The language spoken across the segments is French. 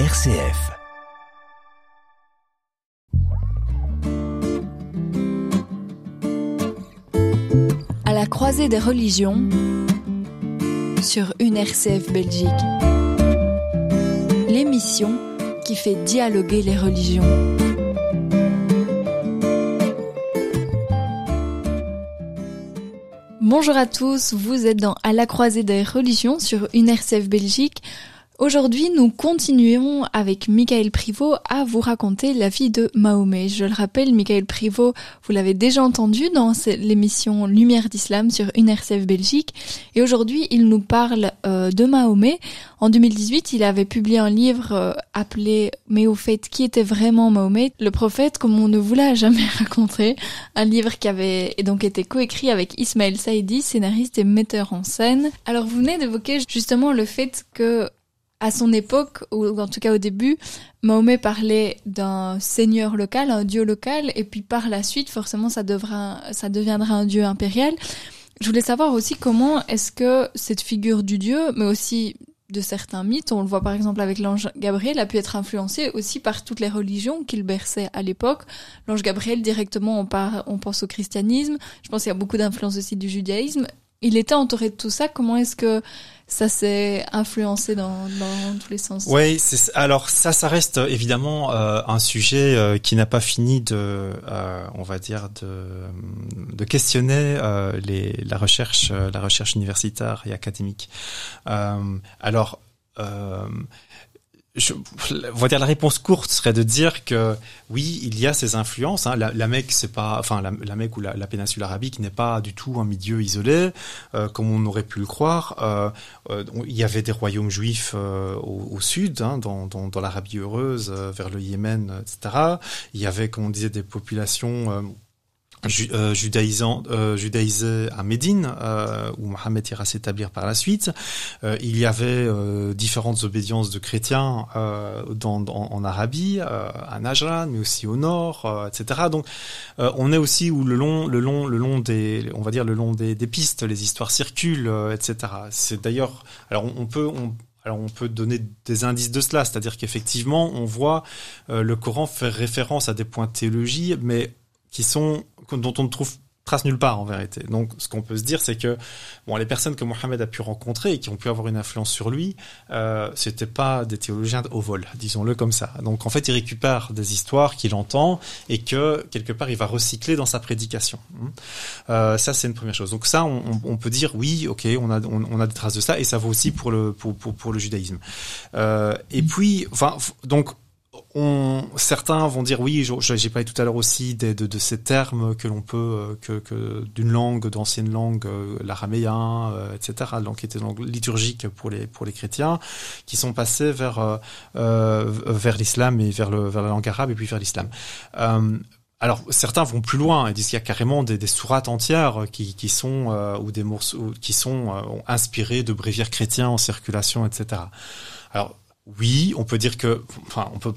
RCF. À la croisée des religions sur une RCF Belgique. L'émission qui fait dialoguer les religions. Bonjour à tous, vous êtes dans À la croisée des religions sur une RCF Belgique. Aujourd'hui, nous continuons avec Michael Privot à vous raconter la vie de Mahomet. Je le rappelle, Michael Privot, vous l'avez déjà entendu dans l'émission Lumière d'Islam sur UNRCF Belgique. Et aujourd'hui, il nous parle euh, de Mahomet. En 2018, il avait publié un livre euh, appelé Mais au fait, qui était vraiment Mahomet? Le prophète, comme on ne vous l'a jamais raconté. Un livre qui avait donc été coécrit avec Ismaël Saïdi, scénariste et metteur en scène. Alors, vous venez d'évoquer justement le fait que à son époque, ou en tout cas au début, Mahomet parlait d'un seigneur local, un dieu local, et puis par la suite, forcément, ça, devra, ça deviendra un dieu impérial. Je voulais savoir aussi comment est-ce que cette figure du dieu, mais aussi de certains mythes, on le voit par exemple avec l'ange Gabriel, a pu être influencé aussi par toutes les religions qu'il berçait à l'époque. L'ange Gabriel, directement, on, on pense au christianisme. Je pense qu'il y a beaucoup d'influence aussi du judaïsme. Il était entouré de tout ça. Comment est-ce que ça s'est influencé dans, tous les sens? Oui, alors ça, ça reste euh, évidemment euh, un sujet euh, qui n'a pas fini de, on va dire, de, questionner la recherche, la recherche universitaire et académique. alors je, on va dire la réponse courte serait de dire que oui, il y a ces influences. Hein. La, la Mecque, c'est pas, enfin la, la Mecque ou la, la, péninsule arabique n'est pas du tout un milieu isolé, euh, comme on aurait pu le croire. Euh, euh, il y avait des royaumes juifs euh, au, au, sud, hein, dans, dans, dans l'Arabie heureuse, euh, vers le Yémen, etc. Il y avait, comme on disait, des populations euh, judaïsant, euh, judaïsé à Médine, euh, où Mohammed ira s'établir par la suite. Euh, il y avait euh, différentes obédiences de chrétiens dans, dans, en Arabie, à Najran, mais aussi au nord, etc. Donc, on est aussi où le long, le long, le long des, on va dire le long des, des pistes, les histoires circulent, etc. C'est d'ailleurs, alors on, on peut, on, alors on peut donner des indices de cela, c'est-à-dire qu'effectivement on voit euh, le Coran faire référence à des points de théologie, mais qui sont dont on ne trouve trace nulle part en vérité. Donc ce qu'on peut se dire c'est que bon les personnes que Mohamed a pu rencontrer et qui ont pu avoir une influence sur lui, euh, c'était pas des théologiens au vol, disons-le comme ça. Donc en fait il récupère des histoires qu'il entend et que quelque part il va recycler dans sa prédication. Euh, ça c'est une première chose. Donc ça on, peut dire oui ok on a des traces de ça et ça vaut aussi pour le pour, pour le judaïsme. Euh, et puis enfin donc on, certains vont dire oui, j'ai parlé tout à l'heure aussi de, de, de, ces termes que l'on peut, euh, que, que d'une langue, d'ancienne langue, euh, l'araméen, euh, etc., donc qui était langue liturgique pour les pour les chrétiens, qui sont passés vers euh, vers l'islam et vers le vers la langue arabe et puis vers l'islam. alors certains vont plus loin et disent qu'il y a carrément des, des sourates entières qui, qui sont euh, ou des morceaux qui sont euh, inspirés de bréviaires chrétiens en circulation, etc. Alors oui, on peut dire que, enfin, on peut,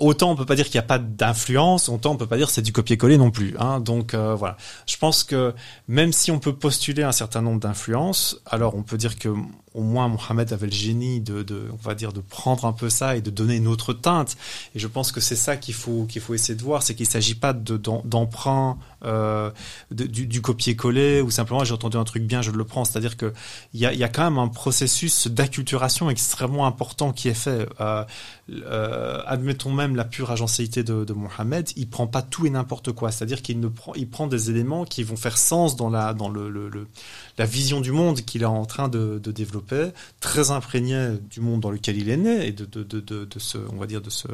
autant on peut pas dire qu'il n'y a pas d'influence, autant on peut pas dire c'est du copier-coller non plus. Hein. Donc euh, voilà, je pense que même si on peut postuler un certain nombre d'influences, alors on peut dire que au moins Mohamed avait le génie de, de, on va dire, de prendre un peu ça et de donner une autre teinte. Et je pense que c'est ça qu'il faut qu'il faut essayer de voir, c'est qu'il ne s'agit pas d'emprunt euh, du, du copier-coller ou simplement j'ai entendu un truc bien, je le prends. C'est-à-dire que il y a, y a quand même un processus d'acculturation extrêmement important qui est fait. Euh, euh, admettons même la pure agencéité de, de Mohamed, il prend pas tout et n'importe quoi. C'est-à-dire qu'il ne prend, il prend des éléments qui vont faire sens dans la dans le, le, le la vision du monde qu'il est en train de, de développer très imprégné du monde dans lequel il est né et de, de, de, de, ce, on va dire, de ce,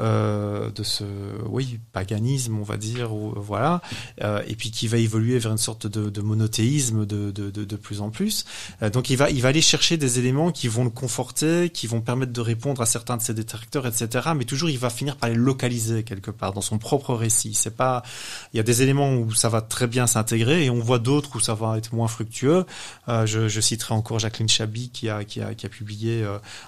euh, de ce, oui, paganisme, on va dire, ou, voilà, euh, et puis qui va évoluer vers une sorte de, monothéisme de, de, de, plus en plus. Euh, donc il va, il va aller chercher des éléments qui vont le conforter, qui vont permettre de répondre à certains de ses détracteurs, etc. Mais toujours, il va finir par les localiser quelque part dans son propre récit. C'est pas, il y a des éléments où ça va très bien s'intégrer et on voit d'autres où ça va être moins fructueux. Je, je citerai encore Jacques Jacqueline Chabi qui a, qui a, publié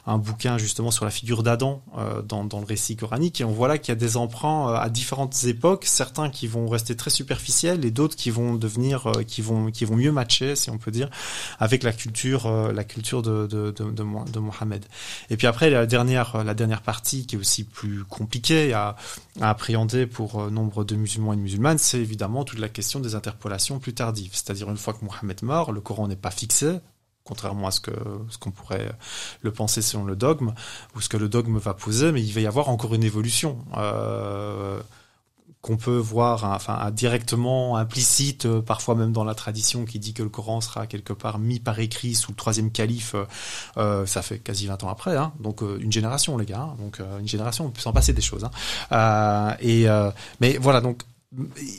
un bouquin justement sur la figure d'Adam dans, dans le récit coranique. Et on voit là qu'il y a des emprunts à différentes époques, certains qui vont rester très superficiels et d'autres qui vont devenir, qui vont, qui vont mieux matcher, si on peut dire, avec la culture, la culture de, de, Mohamed. Et puis après, la dernière, la dernière partie qui est aussi plus compliquée à, appréhender pour nombre de musulmans et de musulmanes, c'est évidemment toute la question des interpolations plus tardives. C'est-à-dire une fois que Mohammed meurt, le Coran n'est pas fixé, contrairement à ce que ce qu'on pourrait le penser selon le dogme ou ce que le dogme va poser, mais il va y avoir encore une évolution. Euh, qu'on peut voir enfin directement implicite euh, parfois même dans la tradition qui dit que le Coran sera quelque part mis par écrit sous le troisième calife euh, ça fait quasi 20 ans après hein, donc euh, une génération les gars hein. donc une génération on peut s'en passer des choses hein. et mais voilà donc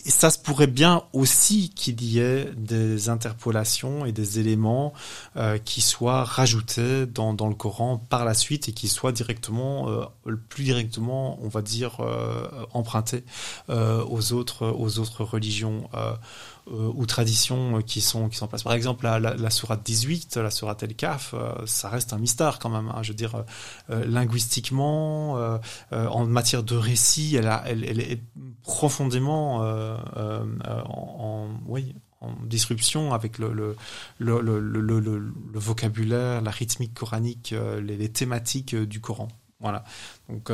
ça se pourrait bien aussi qu'il y ait des interpolations et des éléments euh, qui soient rajoutés dans, dans, le Coran par la suite et qui soient directement, euh, plus directement, on va dire, euh, empruntés euh, aux autres, aux autres religions. Euh, ou traditions euh, qui sont qui sont place. Par exemple, la, la, sourate 18, la sourate El Kaf, euh, ça reste un mystère quand même. Hein. Je veux dire, linguistiquement, en matière de récit, elle, est profondément en, en, oui, en disruption avec le, le, le, le, le vocabulaire, la rythmique coranique, les, les, thématiques du Coran. Voilà. Donc,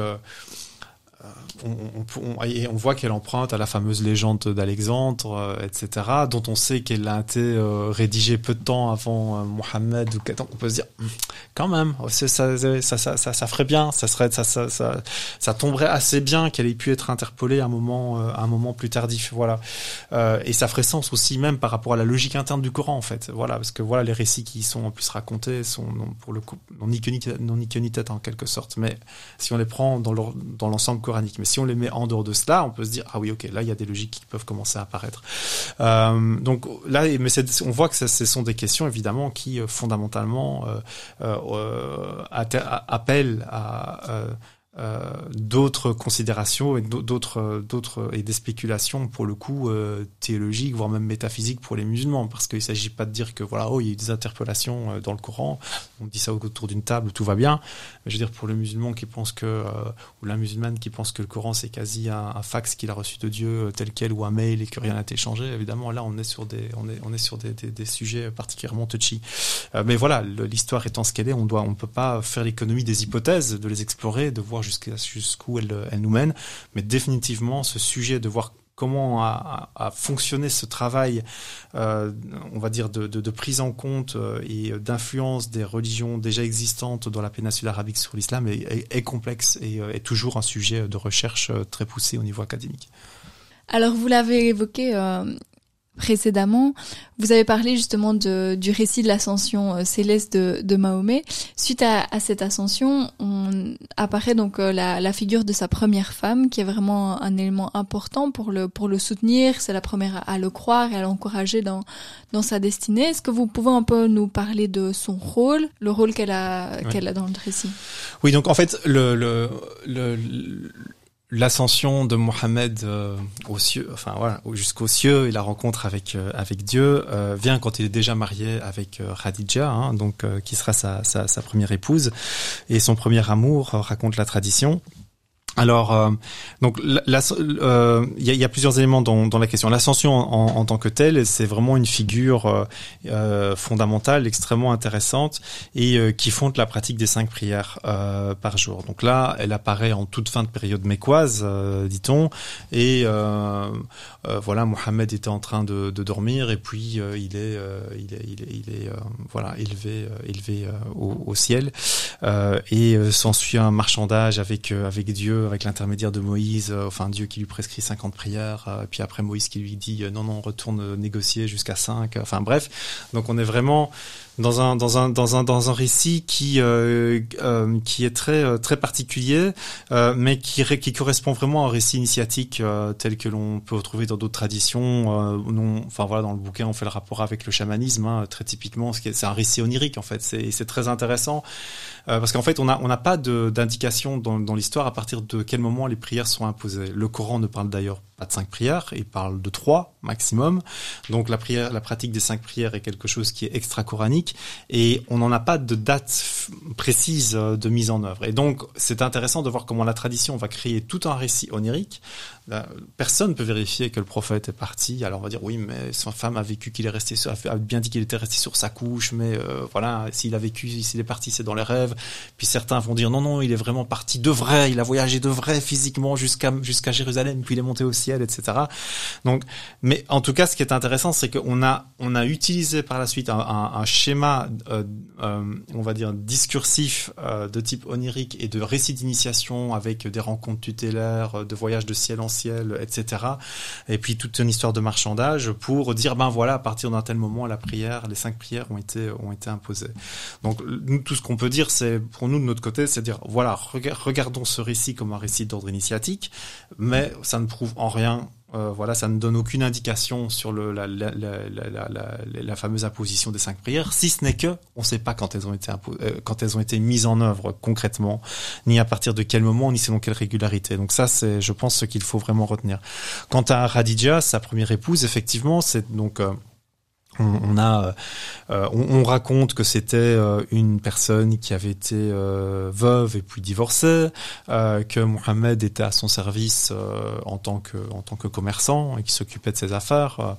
on, on, voit qu'elle emprunte à la fameuse légende d'Alexandre, euh, etc., dont on sait qu'elle a été euh, rédigée peu de temps avant euh, Mohammed. Ou on peut se dire, hmm, quand même, ça ça, ferait bien, ça tomberait assez bien qu'elle ait pu être interpolée à un moment, plus tardif, et ça ferait sens aussi même par rapport à la logique interne du Coran, en fait, voilà, parce que les récits qui sont en plus racontés sont pour le coup non ni non ni ni tête en quelque sorte, mais si on les prend dans l'ensemble mais si on les met en dehors de cela, on peut se dire ah oui ok là il y a des logiques qui peuvent commencer à apparaître. Euh, donc là, mais on voit que ce sont des questions évidemment qui euh, fondamentalement euh, euh, appellent à euh, d'autres considérations et d'autres d'autres et des spéculations pour le coup euh, théologiques voire même métaphysiques pour les musulmans parce qu'il s'agit pas de dire que voilà oh il y a eu des interpolations euh, dans le Coran on dit ça autour d'une table tout va bien. Mais je veux dire pour le musulman qui pense que ou la musulmane qui pense que le Coran c'est quasi un, fax qu'il a reçu de Dieu tel quel ou un mail et que rien n'a été changé évidemment là on est sur des on est on est sur des sujets particulièrement touchy. Mais voilà l'histoire étant ce qu'elle est on doit on peut pas faire l'économie des hypothèses de les explorer de voir jusqu'où elle, elle, nous mène. Mais définitivement, ce sujet de voir comment a, fonctionné ce travail, euh, on va dire, de, de, prise en compte euh, et d'influence des religions déjà existantes dans la péninsule arabique sur l'islam est, complexe et euh, est toujours un sujet de recherche très poussé au niveau académique. Alors, vous l'avez évoqué, précédemment, vous avez parlé justement de, du récit de l'ascension euh, céleste de, de, Mahomet. Suite à, à, cette ascension, on apparaît donc euh, la, la, figure de sa première femme, qui est vraiment un élément important pour le pour le soutenir. C'est la première à, le croire et à l'encourager dans dans sa destinée. Est-ce que vous pouvez un peu nous parler de son rôle, le rôle qu'elle a oui. qu'elle a dans le récit? Oui, donc en fait le, le, le l'ascension de Mohammed euh, aux enfin voilà, jusqu'aux cieux et la rencontre avec euh, Dieu euh, vient quand il est déjà marié avec Khadija, hein, donc qui sera sa, première épouse et son premier amour raconte la tradition. Alors, euh, donc, il euh, y, a, y, a, plusieurs éléments dans, dans la question. L'ascension en, en, tant que telle, c'est vraiment une figure euh, euh fondamentale, extrêmement intéressante et euh, qui fonde la pratique des cinq prières euh, par jour. Donc là, elle apparaît en toute fin de période mécoise, dit-on, et voilà, Mohammed était en train de, dormir et puis il est, il est, il est, il est voilà, élevé, élevé au, ciel et s'ensuit un marchandage avec avec Dieu avec l'intermédiaire de Moïse, euh, enfin Dieu qui lui prescrit 50 prières, euh, puis après Moïse qui lui dit euh, non non retourne négocier jusqu'à 5. Enfin bref, donc on est vraiment dans un dans un dans un dans un récit qui euh, euh, qui est très euh, très particulier, euh, mais qui qui correspond vraiment à un récit initiatique euh, tel que l'on peut retrouver dans d'autres traditions. non, enfin voilà, dans le bouquin, on fait le rapport avec le chamanisme hein, très typiquement. C'est un récit onirique en fait. C'est c'est très intéressant parce qu'en fait, on a on n'a pas d'indication dans, dans l'histoire à partir de quel moment les prières sont imposées. Le Coran ne parle d'ailleurs pas de cinq prières, il parle de trois maximum. Donc la prière, la pratique des cinq prières est quelque chose qui est et on n'en a pas de date précise euh, de mise en œuvre. Et donc c'est intéressant de voir comment la tradition va créer tout un récit onirique euh, personne ne peut vérifier que le prophète est parti. Alors on va dire oui, mais sa femme a vécu qu'il est resté, a bien dit qu'il était resté sur sa couche, mais euh, voilà, s'il a vécu, s'il est parti, c'est dans les rêves. Puis certains vont dire non, non, il est vraiment parti de vrai, il a voyagé de vrai physiquement jusqu'à jusqu'à Jérusalem, puis il est monté au ciel, etc. Donc, mais en tout cas, ce qui est intéressant, c'est qu'on a on a utilisé par la suite un, schéma, euh, on va dire discursif de type onirique et de récit d'initiation avec des rencontres tutélaires, de voyages de ciel en etc. Et puis toute une histoire de marchandage pour dire ben voilà à partir d'un tel moment la prière, les cinq prières ont été ont été imposées. Donc nous tout ce qu'on peut dire c'est pour nous de notre côté c'est dire voilà regardons ce récit comme un récit d'ordre initiatique, mais ça ne prouve en rien euh, voilà, ça ne donne aucune indication sur le, la, la, la, la, fameuse imposition des cinq prières, si ce n'est que on ne sait pas quand elles ont été euh, quand elles ont été mises en œuvre concrètement, ni à partir de quel moment, ni selon quelle régularité. Donc ça, c'est, je pense, ce qu'il faut vraiment retenir. Quant à Radija, sa première épouse, effectivement, c'est donc euh, on, a, euh, on, raconte que c'était euh, une personne qui avait été euh, veuve et puis divorcée, que Mohamed était à son service en tant que en tant que commerçant et qui s'occupait de ses affaires,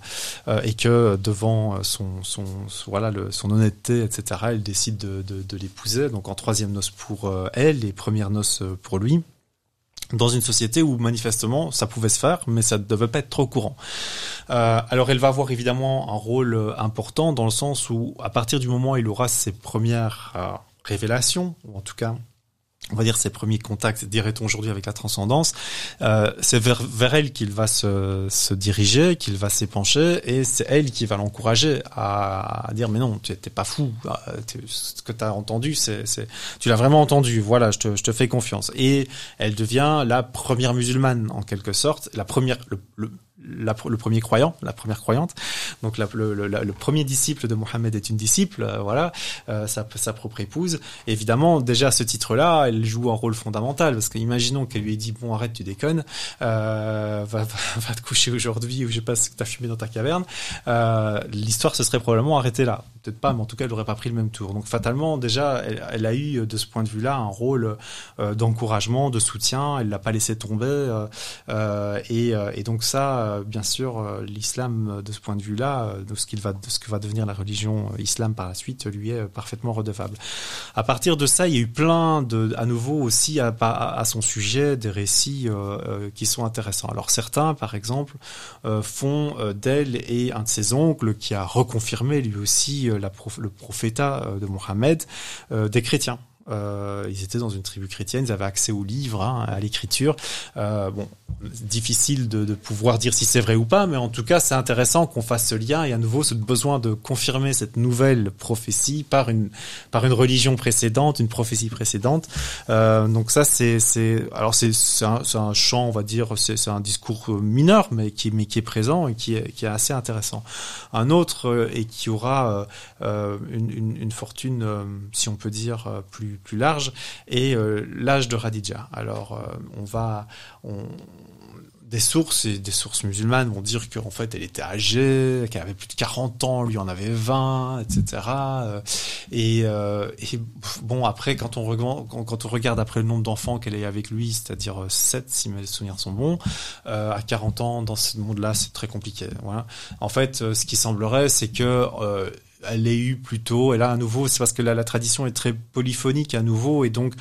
et que devant son son, voilà son honnêteté etc. Elle décide de, de, de l'épouser donc en troisième noce pour elle et première noce pour lui dans une société où manifestement ça pouvait se faire, mais ça ne devait pas être trop courant. Euh, alors elle va avoir évidemment un rôle euh, important dans le sens où à partir du moment où il aura ses premières euh, révélations, ou en tout cas on va dire ses premiers contacts, dirait-on aujourd'hui avec la transcendance, euh, c'est vers, vers, elle qu'il va se, se diriger, qu'il va s'épancher, et c'est elle qui va l'encourager à, à, dire mais non, tu n'es pas fou, ah, ce que tu as entendu, c'est, tu l'as vraiment entendu, voilà, je te, je te fais confiance. Et elle devient la première musulmane en quelque sorte, la première, le, le le premier croyant, la première croyante. Donc la, le, le, premier disciple de Mohammed est une disciple, euh, voilà, euh, sa, sa, propre épouse. évidemment, déjà à ce titre-là, elle joue un rôle fondamental parce qu'imaginons qu'elle lui ait dit bon arrête tu déconnes, euh, va, va, te coucher aujourd'hui ou je sais pas ce que t'as fumé dans ta caverne. Euh, L'histoire se serait probablement arrêtée là. Peut-être pas, mais en tout cas elle n'aurait pas pris le même tour. Donc fatalement déjà, elle, elle a eu de ce point de vue-là un rôle euh, d'encouragement, de soutien. Elle l'a pas laissé tomber et, et donc ça euh, bien sûr, euh, l'islam, euh, de ce point de vue-là, de ce que va devenir la religion islam par la suite, lui est parfaitement redevable. À partir de ça, il y a eu plein de, à nouveau aussi à, son sujet, des récits qui sont intéressants. Alors certains, par exemple, font d'elle et un de ses oncles qui a reconfirmé lui aussi le prophétat de Mohammed des chrétiens. Euh, ils étaient dans une tribu chrétienne, ils avaient accès aux livres, hein, à l'écriture. Euh, bon, difficile de, de, pouvoir dire si c'est vrai ou pas, mais en tout cas, c'est intéressant qu'on fasse ce lien et à nouveau ce besoin de confirmer cette nouvelle prophétie par une par une religion précédente, une prophétie précédente. Euh, donc ça, c'est c'est alors c'est c'est un, un champ, on va dire, c'est un discours mineur, mais qui mais qui est présent et qui est qui est assez intéressant. Un autre euh, et qui aura euh, une, une, une, fortune, si on peut dire, plus plus large, et euh, l'âge de Radija. Alors, euh, on va... Des sources des sources musulmanes vont dire qu'en fait elle était âgée, qu'elle avait plus de 40 ans, lui en avait 20, etc. Et, euh, et bon après quand on regarde après le nombre d'enfants qu'elle a avec lui, c'est-à-dire 7 si mes souvenirs sont bons, à 40 ans dans ce monde-là c'est très compliqué. En fait, ce qui semblerait c'est que elle l'ait eu plutôt. Et là, à nouveau, c'est parce que la tradition est très polyphonique à nouveau, et donc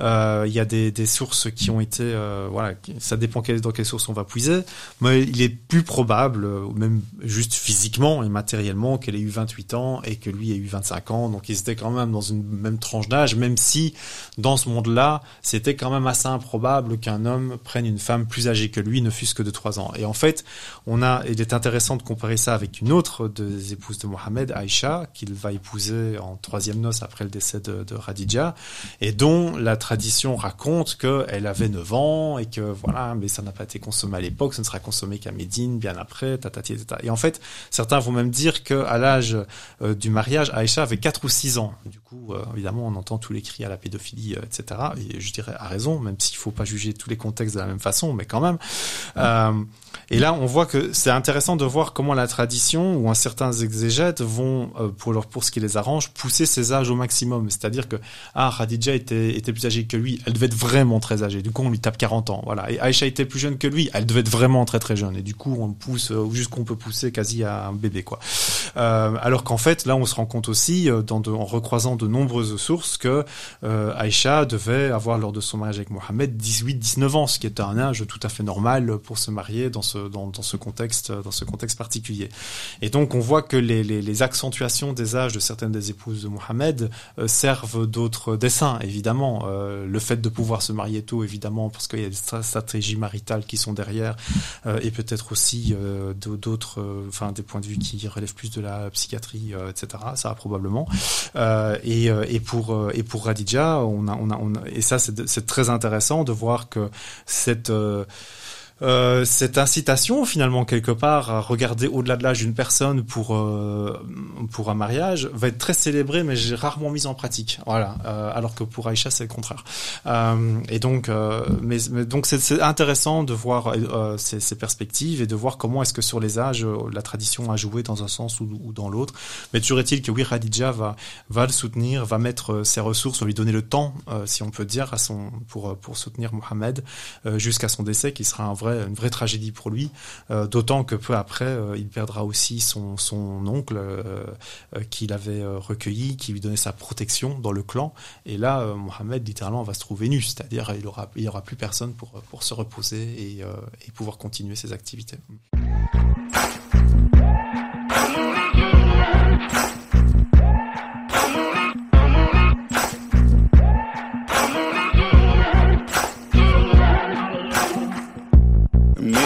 euh, il y a des, sources qui ont été, euh, voilà, ça dépend dans quelles sources on va puiser, mais il est plus probable, même juste physiquement et matériellement, qu'elle ait eu 28 ans et que lui ait eu 25 ans. Donc ils étaient quand même dans une même tranche d'âge, même si dans ce monde-là, c'était quand même assez improbable qu'un homme prenne une femme plus âgée que lui, ne fût-ce que de 3 ans. Et en fait, on a, il est intéressant de comparer ça avec une autre des épouses de Mohamed, Aïcha Qu'il va épouser en troisième noce après le décès de, de Radija, et dont la tradition raconte qu'elle avait 9 ans et que voilà, mais ça n'a pas été consommé à l'époque, ce ne sera consommé qu'à Médine, bien après, tatati, tatata. Et en fait, certains vont même dire qu'à l'âge euh, du mariage, Aïcha avait 4 ou 6 ans. Du coup, euh, évidemment, on entend tous les cris à la pédophilie, euh, etc. Et je dirais à raison, même s'il faut pas juger tous les contextes de la même façon, mais quand même. Et là, on voit que c'est intéressant de voir comment la tradition ou un certain exégètes vont, euh, pour leur pour ce qui les arrange, pousser ses âges au maximum. C'est-à-dire que ah, Khadija était, était plus âgée que lui, elle devait être vraiment très âgée. Du coup, on lui tape 40 ans. Voilà. Et Aïcha était plus jeune que lui, elle devait être vraiment très très jeune. Et du coup, on le pousse euh, jusqu'on peut pousser quasi à un bébé, quoi. Euh, alors qu'en fait, là, on se rend compte aussi, euh, dans de, en recroisant de nombreuses sources, que euh, Aïcha devait avoir lors de son mariage avec Mohamed 18-19 ans, ce qui est un âge tout à fait normal pour se marier dans ce dans, dans ce contexte dans ce contexte particulier. Et donc, on voit que les, les, les accentuations des âges de certaines des épouses de Mohamed euh, servent d'autres dessins, évidemment. Euh, le fait de pouvoir se marier tôt, évidemment, parce qu'il y a des stra- stratégies maritales qui sont derrière, euh, et peut-être aussi d'au- d'autres, enfin des points de vue qui relèvent plus de la psychiatrie, etc. Ça probablement. Et, pour et pour Radija, on a on on a et ça c'est très intéressant de voir que cette euh, cette incitation finalement quelque part à regarder au-delà de l'âge d'une personne pour euh, pour un mariage va être très célébrée mais j'ai rarement mise en pratique. Voilà. Euh, alors que pour Aïcha c'est le contraire. Euh, et donc euh, mais, mais donc c'est intéressant de voir ces, ces perspectives et de voir comment est-ce que sur les âges la tradition a joué dans un sens ou, dans l'autre. Mais toujours est-il que oui Khadija va va le soutenir va mettre ses ressources va lui donner le temps si on peut dire à son pour pour soutenir Mohamed jusqu'à son décès qui sera un vrai une vraie tragédie pour lui euh, d'autant que peu après euh, il perdra aussi son oncle euh, qu'il avait recueilli qui lui donnait sa protection dans le clan. Et là Mohamed littéralement va se trouver nu. C'est-à-dire il aura il y aura plus personne pour se reposer et pouvoir continuer ses activités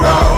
no.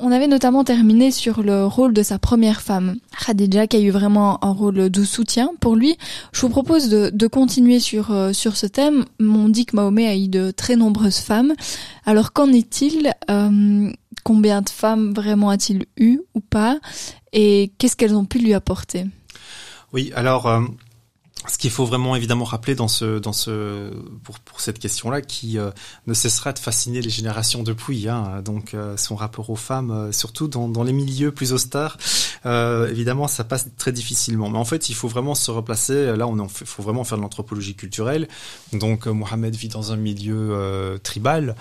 On avait notamment terminé sur le rôle de sa première femme, Khadija, qui a eu vraiment un rôle de soutien pour lui. Je vous propose de, de continuer sur, euh, sur ce thème. On dit que Mahomet a eu de très nombreuses femmes. Alors qu'en est-il euh, Combien de femmes vraiment a-t-il eu ou pas? Et qu'est-ce qu'elles ont pu lui apporter? Oui, alors... Euh ce qu'il faut vraiment évidemment rappeler dans ce, dans ce, pour, pour cette question-là, qui euh, ne cessera de fasciner les générations depuis. Hein, donc euh, son rapport aux femmes, euh, surtout dans, dans, les milieux plus austères, évidemment, ça passe très difficilement. Mais en fait, il faut vraiment se replacer. Là, on il faut vraiment faire de l'anthropologie culturelle. Donc, Mohamed vit dans un milieu tribal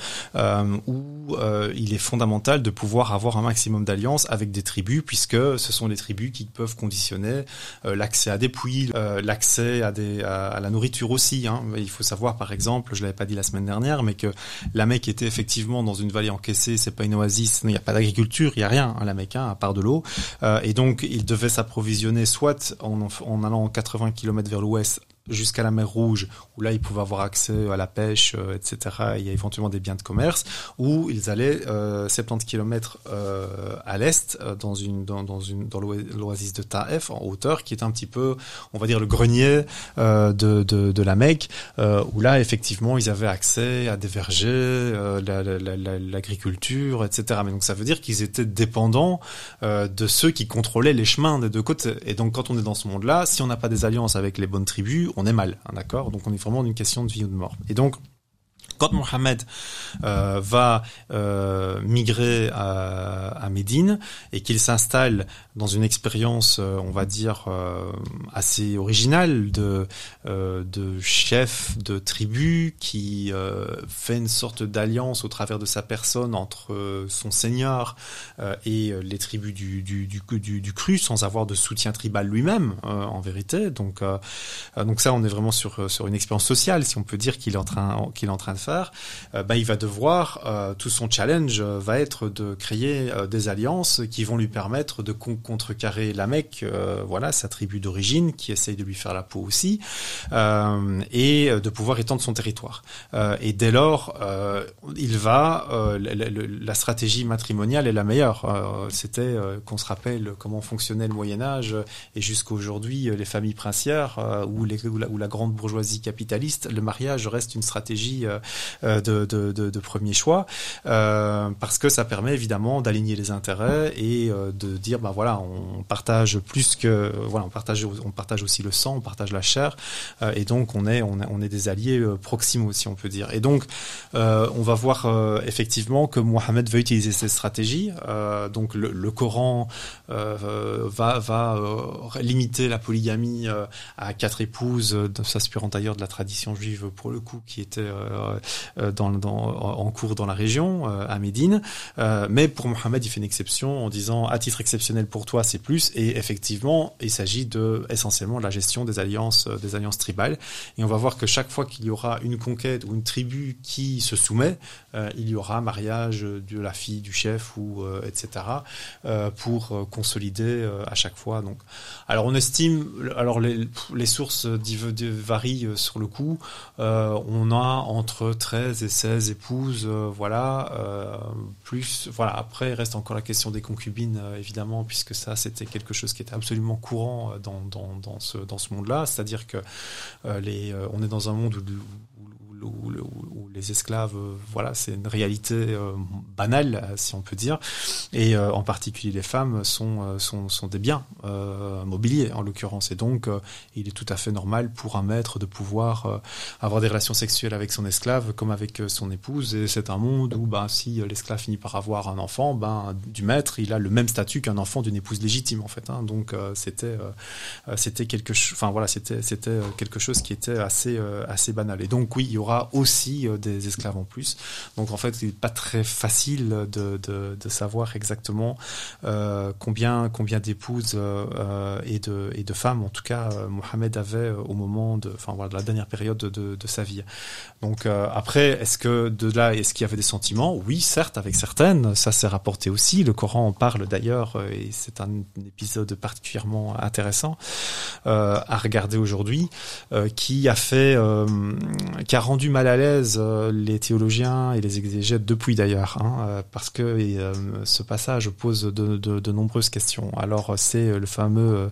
où il est fondamental de pouvoir avoir un maximum d'alliances avec des tribus, puisque ce sont les tribus qui peuvent conditionner l'accès à des puits, l'accès à, la nourriture aussi. Hein. Il faut savoir, par exemple, je l'avais pas dit la semaine dernière, mais que la Mecque était effectivement dans une vallée encaissée. C'est pas une oasis. Il n'y a pas d'agriculture, il y a rien à la Mecque, hein, à part de l'eau. Euh, et donc, il devait s'approvisionner soit en, en allant 80 km vers l'ouest jusqu'à la mer Rouge, où là ils pouvaient avoir accès à la pêche, euh, etc. A éventuellement des biens de commerce, ou ils allaient euh, 70 km euh, à l'est, euh, dans une dans, dans une dans l'oasis de Taef en hauteur, qui est un petit peu, on va dire, le grenier euh, de, de, de la Mecque, où là effectivement ils avaient accès à des vergers, l'agriculture, la, la, etc. Mais donc ça veut dire qu'ils étaient dépendants de ceux qui contrôlaient les chemins des deux côtés. Et donc quand on est dans ce monde-là, si on n'a pas des alliances avec les bonnes tribus, on est mal, hein, d'accord? Donc on est vraiment d'une question de vie ou de mort. Et donc quand Mohamed euh, va euh, migrer à, Médine et qu'il s'installe dans une expérience, euh, on va dire, assez originale de, de chef de tribu qui fait une sorte d'alliance au travers de sa personne entre son seigneur et les tribus du, du, du, du, du cru sans avoir de soutien tribal lui-même, en vérité. Donc, donc ça, on est vraiment sur, sur une expérience sociale, si on peut dire qu'il est en train, qu'il est en train de faire. bah, il va devoir, tout son challenge va être de créer des alliances qui vont lui permettre de contrecarrer la Mecque, euh, voilà, sa tribu d'origine, qui essaye de lui faire la peau aussi, euh, et de pouvoir étendre son territoire. Euh, et dès lors, euh, il va, euh, la, la, stratégie matrimoniale est la meilleure. Euh, c'était qu'on se rappelle comment fonctionnait le Moyen Âge et jusqu'à aujourd'hui les familles princières ou, ou, la, ou, la, grande bourgeoisie capitaliste, le mariage reste une stratégie de, de, de, de, premier choix parce que ça permet évidemment d'aligner les intérêts et de dire ben voilà on partage plus que voilà, on partage on partage aussi le sang, on partage la chair, euh, et donc on est on, on est des alliés euh, proximaux si on peut dire. Et donc euh, on va voir euh, effectivement que Mohamed veut utiliser cette stratégie. Euh, donc le, le Coran euh, va va limiter la polygamie à quatre épouses, s'inspirant d'ailleurs de la tradition juive pour le coup qui était dans, en cours dans la région à Médine. mais pour Mohamed, il fait une exception en disant à titre exceptionnel pour toi c'est plus. Et effectivement, il s'agit de essentiellement de la gestion des alliances, euh, des alliances tribales. Et on va voir que chaque fois qu'il y aura une conquête ou une tribu qui se soumet, euh, il y aura mariage de la fille du chef ou euh, etc. Euh, pour euh, consolider euh, à chaque fois. Donc, alors on estime, alors les sources varient sur le coup. on a entre 13 et 16 épouses, voilà. plus, voilà. Après, il reste encore la question des concubines, évidemment, puisque ça c'était quelque chose qui était absolument courant dans, ce, monde-là. C'est-à-dire que euh, on est dans un monde où, où, les esclaves, euh, voilà, c'est une réalité euh, banale, si on peut dire, et euh, en particulier les femmes sont, des biens mobiliers en l'occurrence, et donc il est tout à fait normal pour un maître de pouvoir avoir des relations sexuelles avec son esclave comme avec son épouse, et c'est un monde où, ben, si l'esclave finit par avoir un enfant, ben, du maître, il a le même statut qu'un enfant d'une épouse légitime en fait, hein, donc c'était quelque chose, enfin voilà, c'était quelque chose qui était assez assez banal, et donc oui, il y aura aussi des esclaves en plus. Donc en fait, il n'est pas très facile de, savoir exactement euh, combien combien d'épouses euh, et de et de femmes, en tout cas, Mohamed avait au moment de, enfin voilà, de la dernière période de, de sa vie. Donc après, est-ce que de là, est-ce qu'il y avait des sentiments? Oui, certes, avec certaines. Ça s'est rapporté aussi. Le Coran en parle d'ailleurs, et c'est un épisode particulièrement intéressant à regarder aujourd'hui, qui a fait, qui a rendu mal à l'aise euh, les théologiens et les exégètes depuis d'ailleurs, hein, euh, parce que euh, ce passage pose de, nombreuses questions. Alors c'est le fameux,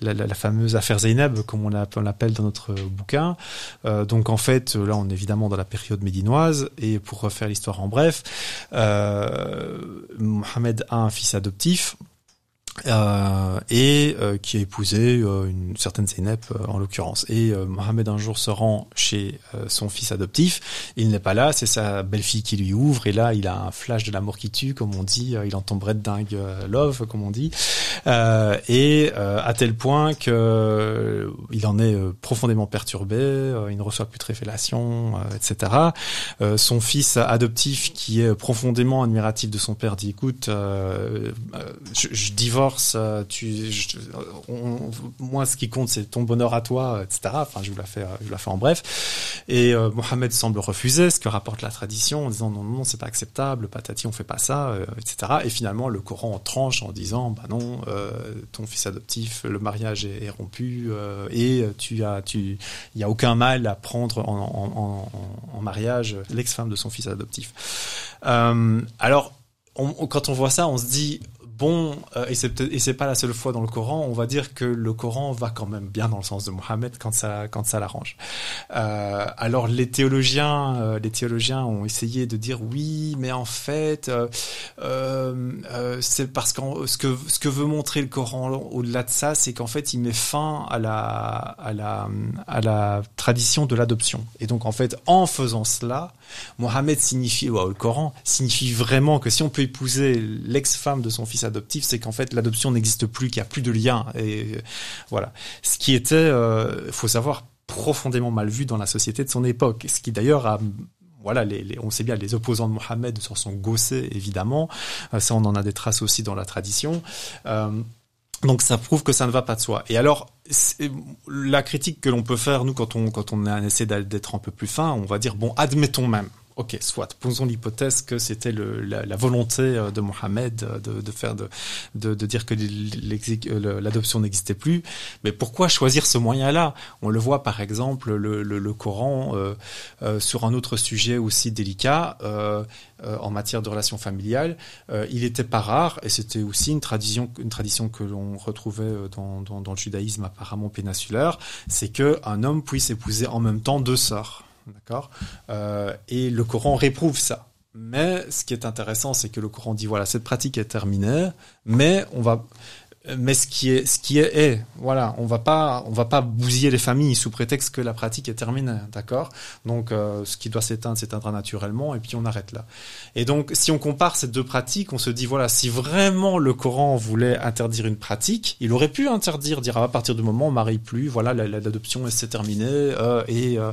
la, fameuse affaire Zeynep, comme on l'appelle dans notre bouquin. donc en fait, là on est évidemment dans la période médinoise, et pour refaire l'histoire en bref, Mohamed a un fils adoptif. Euh, et euh, qui a épousé euh, une certaine Zeynep en l'occurrence. Et Mohamed un jour se rend chez son fils adoptif, il n'est pas là, c'est sa belle-fille qui lui ouvre, et là il a un flash de l'amour qui tue, comme on dit, il entend Brett dingue love, comme on dit, et à tel point que il en est profondément perturbé, il ne reçoit plus de révélations, etc. son fils adoptif, qui est profondément admiratif de son père, dit écoute, je, je divorce euh, moi, ce qui compte, c'est ton bonheur à toi, etc. Enfin, je vous la fais, en bref. Et euh, Mohamed semble refuser ce que rapporte la tradition en disant non, non, c'est pas acceptable, patati, on fait pas ça, euh, etc. Et finalement, le Coran en tranche en disant bah non, ton fils adoptif, le mariage est, rompu et tu as, tu, il y a aucun mal à prendre en, mariage l'ex-femme de son fils adoptif. alors, quand on voit ça, on se dit bon, euh, et c'est pas la seule fois dans le Coran, on va dire que le Coran va quand même bien dans le sens de Mohammed quand ça l'arrange. Euh, alors les théologiens, euh, les théologiens ont essayé de dire oui, mais en fait, c'est parce que ce que veut montrer le Coran au-delà de ça, c'est qu'en fait il met fin à la tradition de l'adoption. Et donc en fait, en faisant cela, Mohammed signifie, ou le Coran signifie vraiment que si on peut épouser l'ex-femme de son fils c'est qu'en fait l'adoption n'existe plus, qu'il n'y a plus de lien. Et voilà. Ce qui était, euh, faut savoir, profondément mal vu dans la société de son époque. Ce qui d'ailleurs a voilà, les, on sait bien, les opposants de Mohammed s'en sont gossés, évidemment. Euh, ça, on en a des traces aussi dans la tradition. Euh, donc ça prouve que ça ne va pas de soi. Et alors, la critique que l'on peut faire, nous, quand on, quand on essaie d'être un peu plus fin, on va dire, bon, admettons même Ok, soit. Posons l'hypothèse que c'était la, la, volonté euh, de Mohamed euh, de, de faire de, de, de, dire que euh, l'adoption n'existait plus. Mais pourquoi choisir ce moyen-là? On le voit par exemple le, le, le Coran euh, sur un autre sujet aussi délicat euh, en matière de relations familiales. il n'était pas rare et c'était aussi une tradition, une tradition que l'on retrouvait dans, dans, dans, le judaïsme apparemment péninsulaire, c'est que un homme puisse épouser en même temps deux sœurs. D'accord euh, Et le Coran réprouve ça. Mais ce qui est intéressant, c'est que le Coran dit voilà, cette pratique est terminée, mais on va mais ce qui est ce qui est, est, voilà on va pas on va pas bousiller les familles sous prétexte que la pratique est terminée d'accord? Donc euh, ce qui doit s'éteindre s'éteindra naturellement et puis on arrête là. Et donc si on compare ces deux pratiques on se dit voilà si vraiment le Coran voulait interdire une pratique il aurait pu interdire dire à partir du moment où on marie plus voilà l'adoption c'est terminé euh, et euh,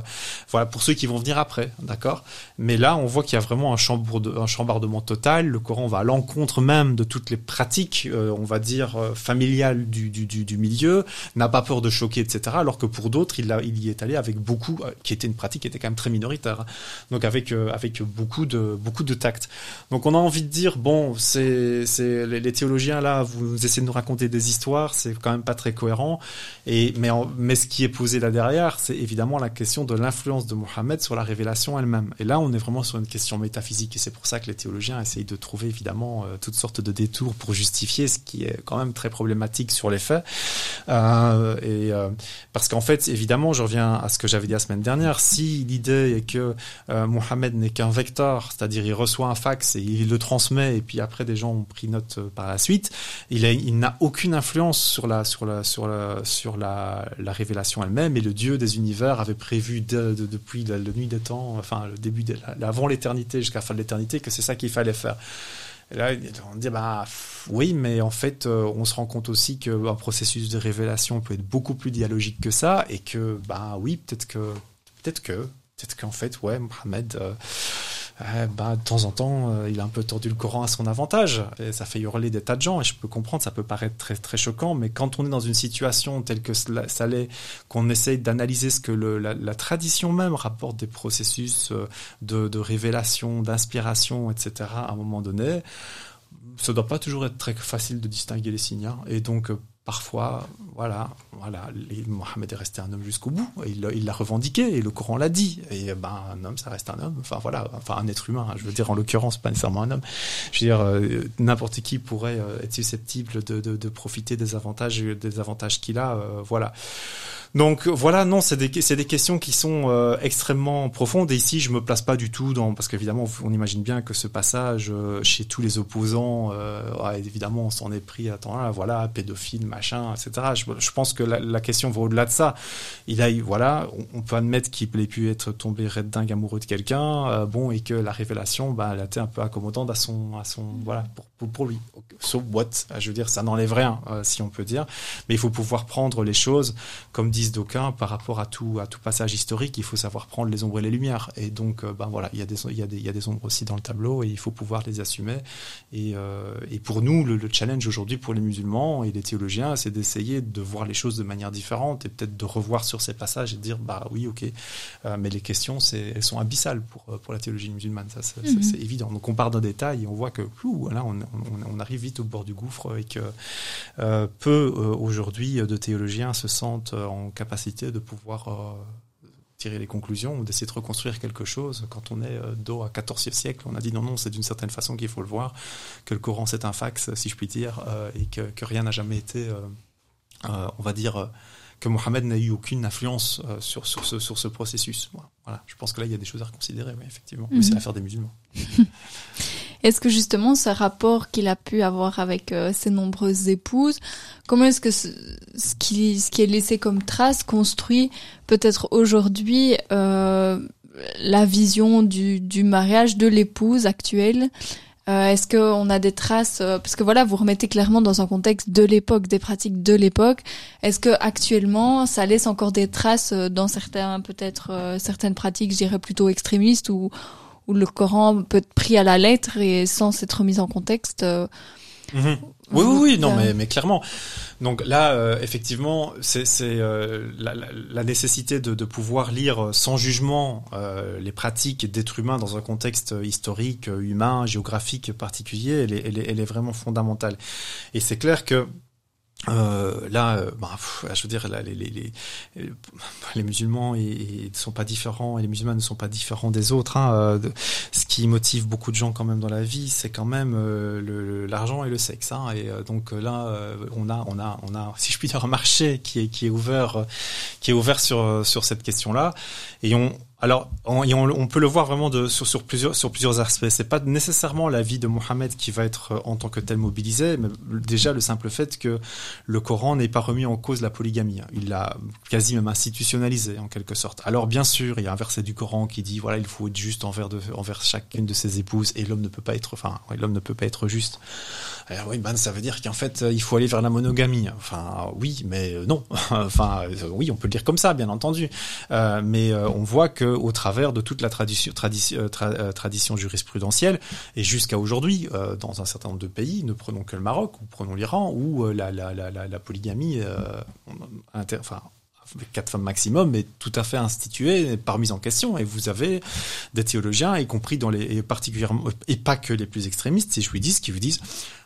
voilà pour ceux qui vont venir après d'accord? Mais là on voit qu'il y a vraiment un, un chambardement total le Coran va à l'encontre même de toutes les pratiques on va dire familial du, du, milieu, n'a pas peur de choquer, etc. Alors que pour d'autres, il, il y est allé avec beaucoup, euh, qui était une pratique qui était quand même très minoritaire, donc avec euh, avec beaucoup de beaucoup de tact. Donc on a envie de dire bon, c'est les, théologiens là, vous essayez de nous raconter des histoires, c'est quand même pas très cohérent. Et mais mais ce qui est posé là derrière, c'est évidemment la question de l'influence de Mohammed sur la révélation elle-même. Et là, on est vraiment sur une question métaphysique, et c'est pour ça que les théologiens essayent de trouver évidemment euh, toutes sortes de détours pour justifier ce qui est quand même très problématique sur les faits. Euh, et euh, parce qu'en fait, évidemment, je reviens à ce que j'avais dit la semaine dernière. Si l'idée est que euh, Mohamed n'est qu'un vecteur, c'est-à-dire il reçoit un fax et il le transmet, et puis après des gens ont pris note par la suite, il, il n'a aucune influence sur la sur la sur la sur la, la révélation elle-même. Et le Dieu des univers avait prévu depuis la, nuit des temps, enfin le début avant l'éternité jusqu'à la fin de l'éternité, que c'est ça qu'il fallait faire. Et là, on dit bah oui, mais en fait, euh, on se rend compte aussi qu'un processus de révélation peut être beaucoup plus dialogique que ça, et que bah oui, peut-être que peut-être que peut-être qu'en fait, ouais, Mohamed, euh, de temps en temps, euh, il a un peu tordu le Coran à son avantage. Et ça fait hurler des tas de gens. Et je peux comprendre, ça peut paraître très, très choquant, mais quand on est dans une situation telle que ça l'est, qu'on essaye d'analyser ce que la, tradition même rapporte des processus euh, de, révélation, d'inspiration, etc., à un moment donné, ça doit pas toujours être très facile de distinguer les signes. Hein. Et donc, parfois, voilà, voilà, Mohamed est resté un homme jusqu'au bout. Il l'a revendiqué et le Coran l'a dit. Et ben, un homme, ça reste un homme. Enfin voilà, enfin un être humain. Hein, je veux dire, en l'occurrence, pas nécessairement un homme. Je veux dire, euh, n'importe qui pourrait euh, être susceptible de, profiter des avantages, des avantages qu'il a. Euh, voilà. Donc voilà, non, c'est des, questions qui sont euh, extrêmement profondes. Et ici, je me place pas du tout dans, parce qu'évidemment, on imagine bien que ce passage euh, chez tous les opposants, euh, évidemment, on s'en est pris temps là, voilà, pédophile, machin, etc. Je, pense que la, question va au-delà de ça. Il a, voilà, on, peut admettre qu'il ait pu être tombé red amoureux de quelqu'un, bon, et que la révélation, bah, elle a été un peu accommodante à son, à son, voilà, pour, pour, lui. So what? Je veux dire, ça n'enlève rien, si on peut dire, mais il faut pouvoir prendre les choses comme dit d'aucuns par rapport à tout, à tout passage historique, il faut savoir prendre les ombres et les lumières. Et donc, euh, ben voilà, il y, a des, il, y a des, il y a des ombres aussi dans le tableau et il faut pouvoir les assumer. Et, euh, et pour nous, le, le challenge aujourd'hui pour les musulmans et les théologiens, c'est d'essayer de voir les choses de manière différente et peut-être de revoir sur ces passages et de dire, bah oui, ok, euh, mais les questions, c'est, elles sont abyssales pour, pour la théologie musulmane, ça, c'est, mm -hmm. évident. Donc on part d'un détail et on voit que voilà, on, on, on, arrive vite au bord du gouffre et que euh, peu aujourd'hui de théologiens se sentent en capacité de pouvoir euh, tirer les conclusions ou d'essayer de reconstruire quelque chose. Quand on est euh, dos à 14e siècle, on a dit non, non, c'est d'une certaine façon qu'il faut le voir, que le Coran c'est un fax, si je puis dire, euh, et que, que rien n'a jamais été, euh, euh, on va dire, que Mohamed n'a eu aucune influence sur, sur, ce, sur ce processus. Voilà. voilà. Je pense que là, il y a des choses à reconsidérer, oui, effectivement. Mm -hmm. Mais c'est l'affaire des musulmans. Est-ce que justement ce rapport qu'il a pu avoir avec euh, ses nombreuses épouses, comment est-ce que ce, qui, ce qui est laissé comme trace construit peut-être aujourd'hui euh, la vision du, du mariage de l'épouse actuelle? Euh, Est-ce qu'on a des traces euh, Parce que voilà, vous remettez clairement dans un contexte de l'époque, des pratiques de l'époque. Est-ce que actuellement, ça laisse encore des traces euh, dans certains, peut-être euh, certaines pratiques, je dirais plutôt extrémistes ou où le Coran peut être pris à la lettre et sans s'être remis en contexte. Euh, mmh. Oui, oui, oui, non, mais, mais clairement. Donc là, euh, effectivement, c'est euh, la, la, nécessité de, de, pouvoir lire sans jugement euh, les pratiques d'êtres humains dans un contexte historique, humain, géographique particulier, elle est, elle est, elle est vraiment fondamentale. Et c'est clair que euh, là, euh, bah, je veux dire, là, les, les, les, les musulmans ne sont pas différents et les musulmans ne sont pas différents des autres. Hein. Euh, ce qui motive beaucoup de gens quand même dans la vie, c'est quand même euh, l'argent et le sexe. Hein. Et euh, donc là, euh, on a, on a, on a, si je puis dire, un marché qui est qui est ouvert, qui est ouvert sur sur cette question-là. Et on, alors, on, peut le voir vraiment sur, plusieurs, sur plusieurs aspects. C'est pas nécessairement la vie de Mohammed qui va être euh, en tant que tel mobilisé, mais déjà le simple fait que le Coran n'ait pas remis en cause la polygamie. Il l'a quasi même institutionnalisé en quelque sorte. Alors bien sûr, il y a un verset du Coran qui dit voilà, il faut être juste envers, de, envers chacune de ses épouses et l'homme ne peut pas être, enfin, l'homme ne peut pas être juste. Alors oui, ben ça veut dire qu'en fait il faut aller vers la monogamie. Enfin oui, mais non. enfin oui, on peut le dire comme ça, bien entendu. Euh, mais euh, on voit que au travers de toute la tradition, tradition, tra, euh, tradition jurisprudentielle et jusqu'à aujourd'hui, euh, dans un certain nombre de pays, ne prenons que le Maroc ou prenons l'Iran, où euh, la, polygamie, enfin, quatre femmes maximum est tout à fait instituée, pas remise en question. Et vous avez des théologiens, y compris dans les, et particulièrement, et pas que les plus extrémistes, si je lui dis, qui vous disent,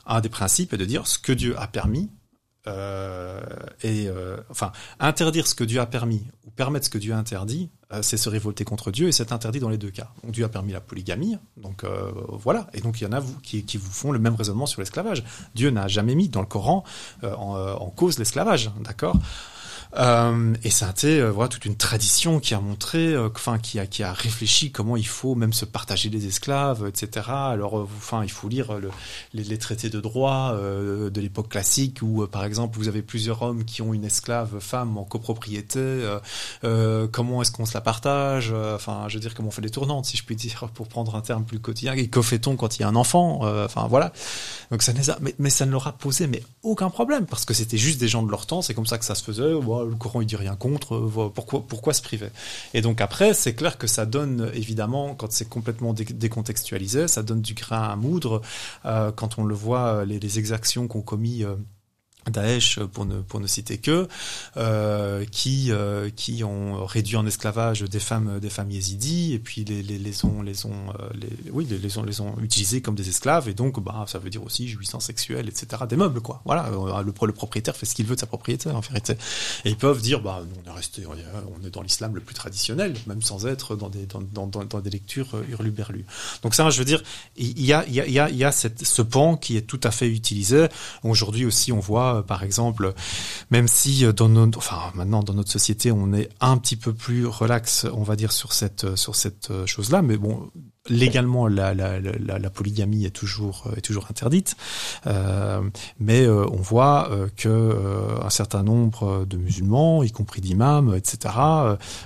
un des principes est de dire ce que Dieu a permis, euh, et euh, enfin interdire ce que Dieu a permis ou permettre ce que Dieu a interdit, euh, c'est se révolter contre Dieu et c'est interdit dans les deux cas. Donc Dieu a permis la polygamie, donc euh, voilà. Et donc il y en a qui, vous font le même raisonnement sur l'esclavage. Dieu n'a jamais mis dans le Coran en, cause l'esclavage, d'accord? Euh, et ça a été euh, voilà toute une tradition qui a montré, euh, enfin qui a qui a réfléchi comment il faut même se partager les esclaves, etc. Alors enfin il faut lire le, les, traités de droit de l'époque classique où par exemple vous avez plusieurs hommes qui ont une esclave femme en copropriété. comment est-ce qu'on se la partage Enfin je veux dire comment on fait les tournantes si je puis dire pour prendre un terme plus quotidien. Et que fait-on quand il y a un enfant Enfin voilà. Donc ça mais, mais, ça ne leur a posé mais aucun problème parce que c'était juste des gens de leur temps. C'est comme ça que ça se faisait. Le Coran il dit rien contre, pourquoi, pourquoi se priver. Et donc après, c'est clair que ça donne, évidemment, quand c'est complètement décontextualisé, ça donne du grain à moudre quand on le voit, les, les exactions qu'ont commis Daesh, pour ne, pour ne citer que, euh, qui, euh, qui ont réduit en esclavage des femmes, des femmes yézidis, et puis les, les, ont, les ont, euh, les, oui, les, ont, les ont utilisées comme des esclaves, et donc, bah, ça veut dire aussi jouissance sexuelle, etc. Des meubles, quoi. Voilà, euh, le, le propriétaire fait ce qu'il veut de sa propriété, en vérité. Et ils peuvent dire, bah, on est resté, on est dans l'islam le plus traditionnel, même sans être dans des, dans, dans, dans, des lectures hurluberlues. Donc ça, je veux dire, il y a, il y a, il y a cette, ce pan qui est tout à fait utilisé. Aujourd'hui aussi, on voit euh, par exemple, même si euh, dans notre, enfin maintenant dans notre société, on est un petit peu plus relax, on va dire sur cette euh, sur cette chose-là, mais bon, légalement la, polygamie est toujours toujours interdite, euh, mais euh, on voit euh, que euh, un certain nombre de musulmans, y compris d'imams, etc.,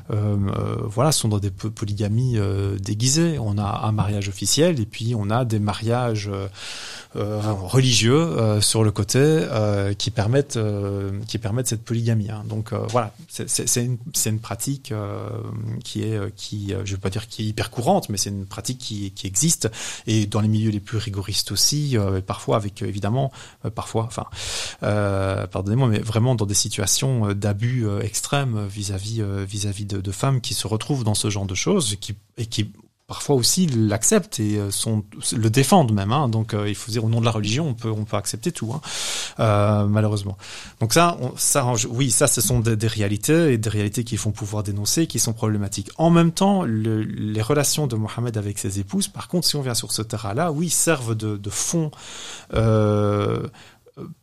voilà, sont dans des polygamies déguisées. On a un mariage officiel et puis on a des mariages religieux sur le côté qui permettent cette polygamie. Hein. Donc voilà, c'est une, pratique qui est qui je vais pas dire qui est hyper courante, mais c'est une pratique qui, qui existe et dans les milieux les plus rigoristes aussi, euh, parfois avec euh, évidemment, euh, parfois, enfin, pardonnez-moi, mais vraiment dans des situations d'abus extrêmes vis-à-vis de, femmes qui se retrouvent dans ce genre de choses et qui parfois aussi l'acceptent et euh, sont, le défendent même. Hein. Donc euh, il faut dire au nom de la religion, on peut, on peut accepter tout, hein. euh, malheureusement. Donc ça, on, ça, oui, ça, ce sont des, réalités et des réalités qui font pouvoir dénoncer, qui sont problématiques. En même temps, le, les relations de Mohamed avec ses épouses, par contre, si on vient sur ce terrain-là, oui, servent de, de fond.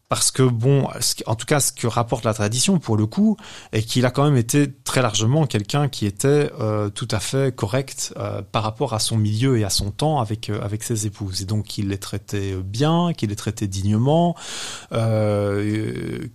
Parce que bon, en tout cas, ce que rapporte la tradition pour le coup, est qu'il a quand même été très largement quelqu'un qui était euh, tout à fait correct euh, par rapport à son milieu et à son temps avec euh, avec ses épouses, et donc il les traitait bien, qu'il les traitait dignement,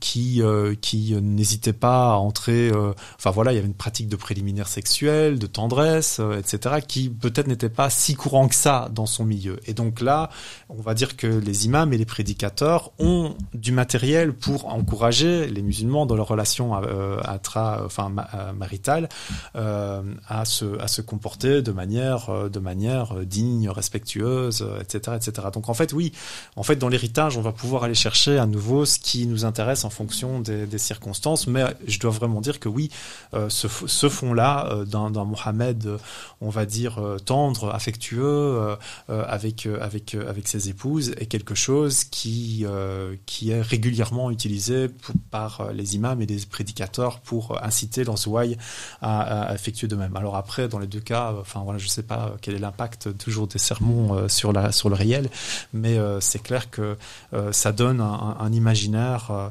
qui qui n'hésitait pas à entrer. enfin voilà, il y avait une pratique de préliminaire sexuel, de tendresse, etc., qui peut-être n'était pas si courant que ça dans son milieu. Et donc là, on va dire que les imams et les prédicateurs ont du matériel pour encourager les musulmans dans leur relation euh, intra, enfin euh, maritale, euh, à se à se comporter de manière de manière digne, respectueuse, etc., etc. Donc en fait, oui, en fait, dans l'héritage, on va pouvoir aller chercher à nouveau ce qui nous intéresse en fonction des, des circonstances. Mais je dois vraiment dire que oui, ce, ce fond-là d'un Mohamed, on va dire tendre, affectueux, avec avec avec ses épouses, est quelque chose qui qui régulièrement utilisé par euh, les imams et les prédicateurs pour euh, inciter leurs ouailles à, effectuer de même. Alors après, dans les deux cas, euh, enfin voilà, je ne sais pas quel est l'impact toujours des sermons sur le réel, mais c'est clair que ça donne un, imaginaire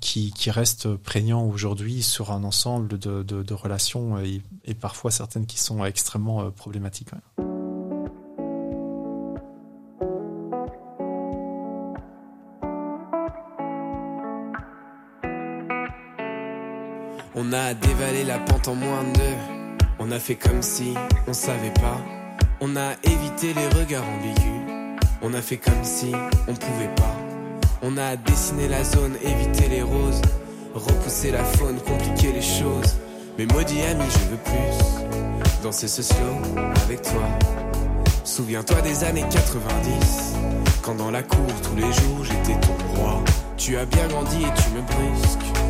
qui, reste prégnant aujourd'hui sur un ensemble de, relations et, parfois certaines qui sont extrêmement problématiques. On a dévalé la pente en moins de deux. On a fait comme si on savait pas. On a évité les regards ambigus. On a fait comme si on pouvait pas. On a dessiné la zone, évité les roses. Repousser la faune, compliquer les choses. Mais maudit ami, je veux plus. Danser ce slow avec toi. Souviens-toi des années 90. Quand dans la cour tous les jours j'étais ton roi. Tu as bien grandi et tu me brusques.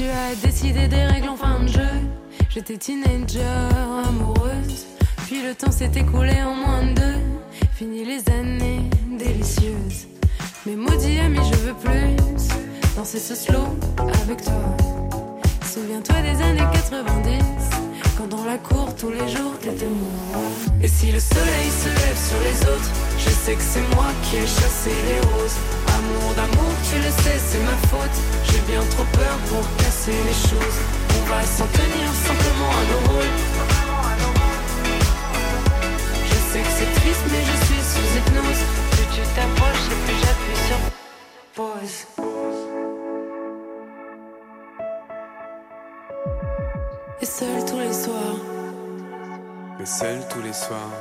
Tu as décidé des règles en fin de jeu. J'étais teenager, amoureuse. Puis le temps s'est écoulé en moins de deux. Fini les années délicieuses. Mais maudit ami, je veux plus danser ce slow avec toi. Souviens-toi des années 90, quand dans la cour tous les jours t'étais moi. Et si le soleil se lève sur les autres, je sais que c'est moi qui ai chassé les roses. Amour d'amour, tu le sais, c'est ma faute. J'ai bien trop peur pour casser les choses. On va s'en tenir simplement à nos rôles. Je sais que c'est triste, mais je suis sous hypnose. Plus tu t'approches et plus j'appuie sur pause. Et seul tous les soirs. Mais seul tous les soirs.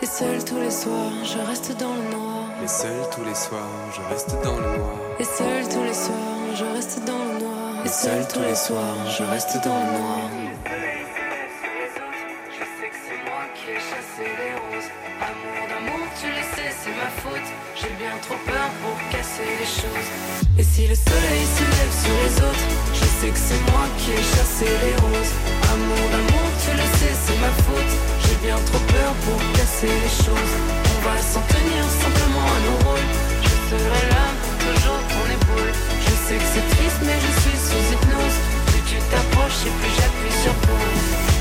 Et seul tous les soirs, je reste dans le noir. Mais seul tous les soirs, je reste dans le noir. Et seul tous les soirs, je reste dans le noir. Et seul tous les soirs, je reste dans le noir. Je sais que c'est moi qui ai chassé les roses. Amour d'amour, tu le sais, c'est ma faute. J'ai bien trop peur pour casser les choses. Et si le soleil se lève sur les autres, je sais que c'est moi qui ai chassé les roses. Amour d'amour, tu le sais, c'est ma faute. J'ai bien trop peur pour casser les choses. S'en tenir simplement à nos rôles. Je serai là pour toujours ton épaule. Je sais que c'est triste, mais je suis sous hypnose. Plus tu t'approches et plus j'appuie sur pause.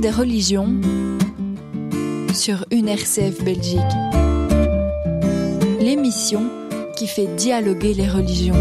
Des religions sur une RCF Belgique. L'émission qui fait dialoguer les religions.